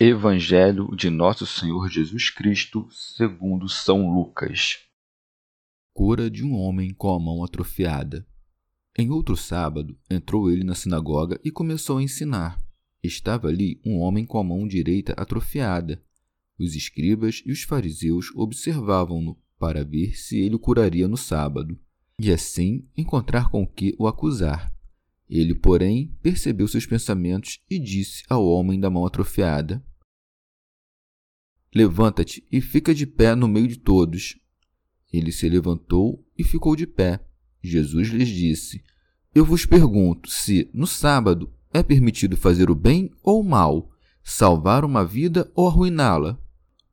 Evangelho de Nosso Senhor Jesus Cristo, segundo São Lucas. Cura de um homem com a mão atrofiada. Em outro sábado, entrou ele na sinagoga e começou a ensinar. Estava ali um homem com a mão direita atrofiada. Os escribas e os fariseus observavam-no para ver se ele o curaria no sábado, e assim encontrar com que o acusar. Ele, porém, percebeu seus pensamentos e disse ao homem da mão atrofiada: Levanta-te e fica de pé no meio de todos. Ele se levantou e ficou de pé. Jesus lhes disse: Eu vos pergunto se, no sábado, é permitido fazer o bem ou o mal, salvar uma vida ou arruiná-la.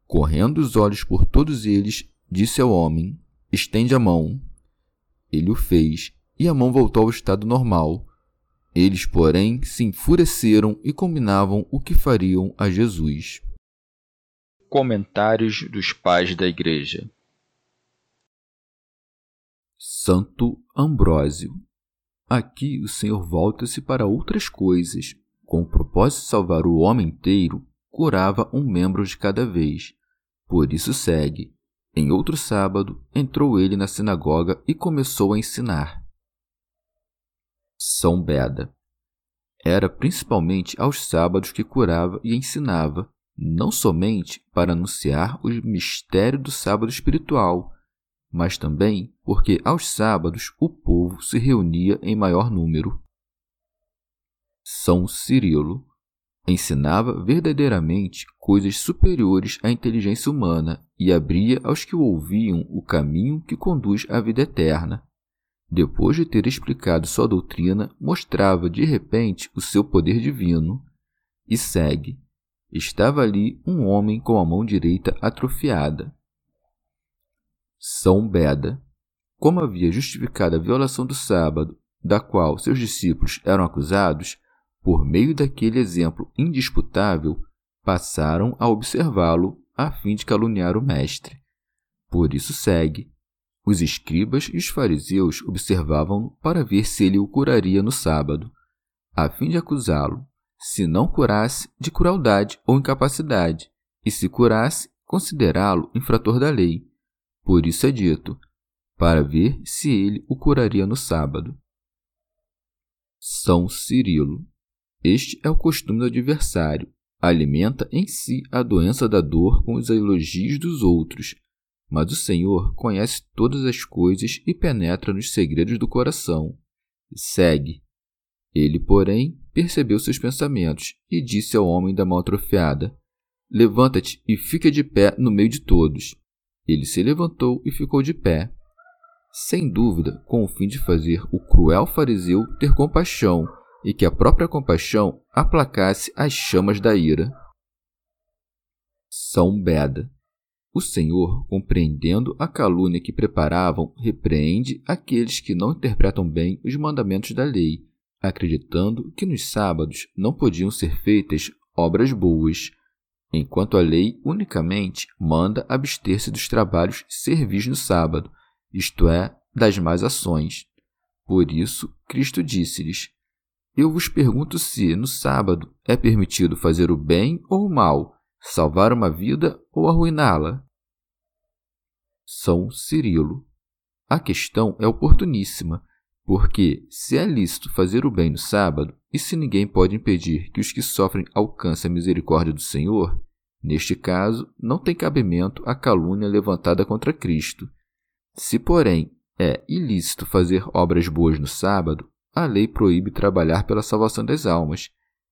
Correndo os olhos por todos eles, disse ao homem: Estende a mão. Ele o fez, e a mão voltou ao estado normal. Eles, porém, se enfureceram e combinavam o que fariam a Jesus. Comentários dos Pais da Igreja Santo Ambrósio Aqui o Senhor volta-se para outras coisas. Com o propósito de salvar o homem inteiro, curava um membro de cada vez. Por isso segue. Em outro sábado, entrou ele na sinagoga e começou a ensinar. São Beda. Era principalmente aos sábados que curava e ensinava, não somente para anunciar o mistério do sábado espiritual, mas também porque aos sábados o povo se reunia em maior número. São Cirilo ensinava verdadeiramente coisas superiores à inteligência humana e abria aos que o ouviam o caminho que conduz à vida eterna. Depois de ter explicado sua doutrina, mostrava de repente o seu poder divino. E segue. Estava ali um homem com a mão direita atrofiada. São Beda. Como havia justificado a violação do sábado, da qual seus discípulos eram acusados, por meio daquele exemplo indisputável, passaram a observá-lo a fim de caluniar o Mestre. Por isso segue os escribas e os fariseus observavam-no para ver se ele o curaria no sábado, a fim de acusá-lo, se não curasse, de crueldade ou incapacidade, e se curasse, considerá-lo infrator da lei. Por isso é dito, para ver se ele o curaria no sábado. São Cirilo. Este é o costume do adversário. Alimenta em si a doença da dor com os elogios dos outros, mas o Senhor conhece todas as coisas e penetra nos segredos do coração. Segue. Ele, porém, percebeu seus pensamentos e disse ao homem da mão atrofiada: Levanta-te e fica de pé no meio de todos. Ele se levantou e ficou de pé, sem dúvida, com o fim de fazer o cruel fariseu ter compaixão e que a própria compaixão aplacasse as chamas da ira. São Beda o Senhor, compreendendo a calúnia que preparavam, repreende aqueles que não interpretam bem os mandamentos da lei, acreditando que nos sábados não podiam ser feitas obras boas, enquanto a lei unicamente manda abster-se dos trabalhos servis no sábado, isto é, das más ações. Por isso, Cristo disse-lhes: Eu vos pergunto se, no sábado, é permitido fazer o bem ou o mal salvar uma vida ou arruiná-la? São Cirilo. A questão é oportuníssima, porque se é lícito fazer o bem no sábado, e se ninguém pode impedir que os que sofrem alcancem a misericórdia do Senhor, Neste caso, não tem cabimento a calúnia levantada contra Cristo. Se, porém, é ilícito fazer obras boas no sábado, a lei proíbe trabalhar pela salvação das almas.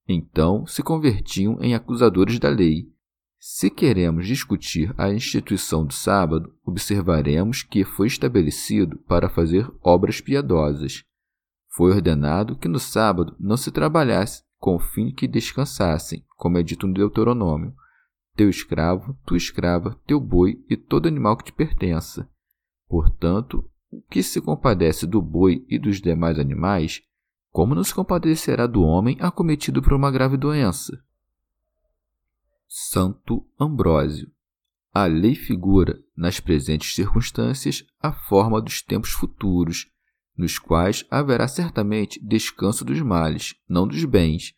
Então se convertiam em acusadores da lei. Se queremos discutir a instituição do sábado, observaremos que foi estabelecido para fazer obras piedosas. Foi ordenado que no sábado não se trabalhasse, com o fim que descansassem, como é dito no Deuteronômio, teu escravo, tua escrava, teu boi e todo animal que te pertença. Portanto, o que se compadece do boi e dos demais animais, como não se compadecerá do homem acometido por uma grave doença? Santo Ambrósio. A lei figura, nas presentes circunstâncias, a forma dos tempos futuros, nos quais haverá certamente descanso dos males, não dos bens.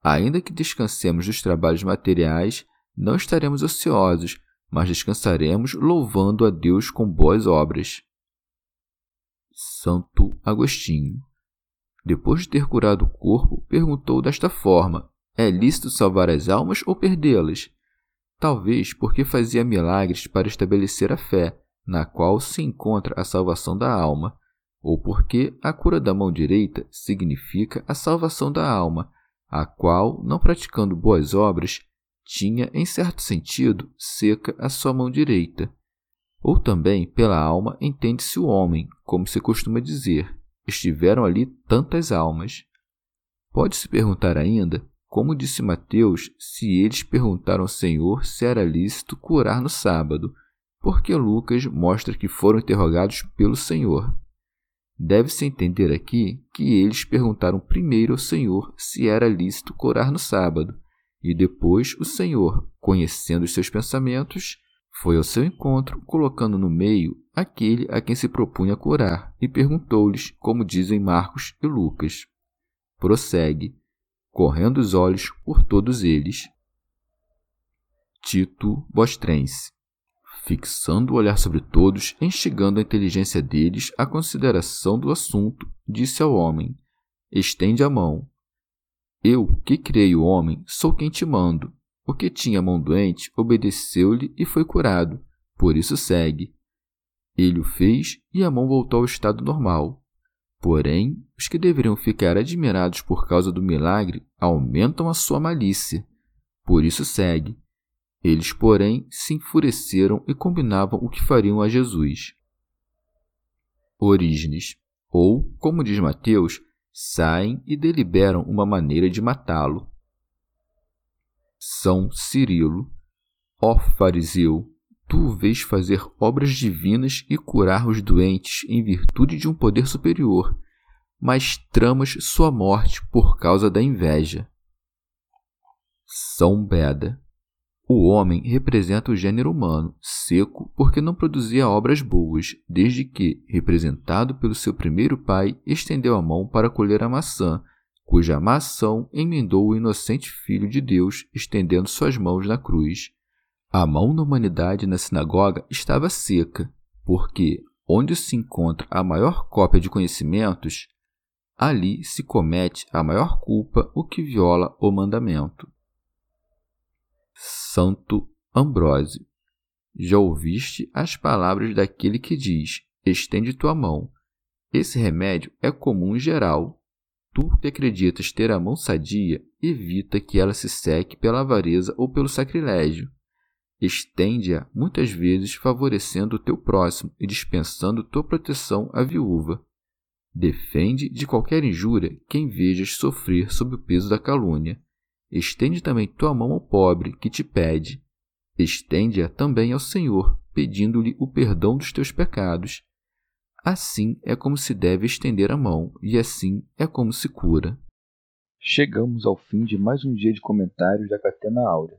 Ainda que descansemos dos trabalhos materiais, não estaremos ociosos, mas descansaremos louvando a Deus com boas obras. Santo Agostinho. Depois de ter curado o corpo, perguntou desta forma: É lícito salvar as almas ou perdê-las? Talvez porque fazia milagres para estabelecer a fé, na qual se encontra a salvação da alma, ou porque a cura da mão direita significa a salvação da alma, a qual, não praticando boas obras, tinha, em certo sentido, seca a sua mão direita. Ou também, pela alma, entende-se o homem, como se costuma dizer, estiveram ali tantas almas. Pode-se perguntar ainda, como disse Mateus, se eles perguntaram ao Senhor se era lícito curar no sábado, porque Lucas mostra que foram interrogados pelo Senhor. Deve-se entender aqui que eles perguntaram primeiro ao Senhor se era lícito curar no sábado, e depois o Senhor, conhecendo os seus pensamentos, foi ao seu encontro, colocando no meio aquele a quem se propunha curar, e perguntou-lhes, como dizem Marcos e Lucas. Prossegue, correndo os olhos por todos eles. Tito Bostrense fixando o olhar sobre todos, instigando a inteligência deles à consideração do assunto, disse ao homem: Estende a mão. Eu, que criei o homem, sou quem te mando. O que tinha mão doente obedeceu-lhe e foi curado, por isso segue. Ele o fez e a mão voltou ao estado normal. Porém, os que deveriam ficar admirados por causa do milagre aumentam a sua malícia. Por isso segue. Eles, porém, se enfureceram e combinavam o que fariam a Jesus. Orígenes, ou, como diz Mateus, saem e deliberam uma maneira de matá-lo. São Cirilo, ó fariseu, tu vês fazer obras divinas e curar os doentes em virtude de um poder superior, mas tramas sua morte por causa da inveja. São Beda. O homem representa o gênero humano, seco porque não produzia obras boas, desde que, representado pelo seu primeiro pai, estendeu a mão para colher a maçã, cuja má ação emendou o inocente Filho de Deus, estendendo suas mãos na cruz. A mão da humanidade na sinagoga estava seca, porque, onde se encontra a maior cópia de conhecimentos, ali se comete a maior culpa o que viola o mandamento. Santo Ambrósio. Já ouviste as palavras daquele que diz: Estende tua mão. Esse remédio é comum em geral. Tu que acreditas ter a mão sadia, evita que ela se seque pela avareza ou pelo sacrilégio. Estende-a muitas vezes favorecendo o teu próximo e dispensando tua proteção à viúva. Defende de qualquer injúria quem vejas sofrer sob o peso da calúnia. Estende também tua mão ao pobre que te pede. Estende-a também ao Senhor, pedindo-lhe o perdão dos teus pecados. Assim é como se deve estender a mão, e assim é como se cura. Chegamos ao fim de mais um dia de comentários da Catena Áurea.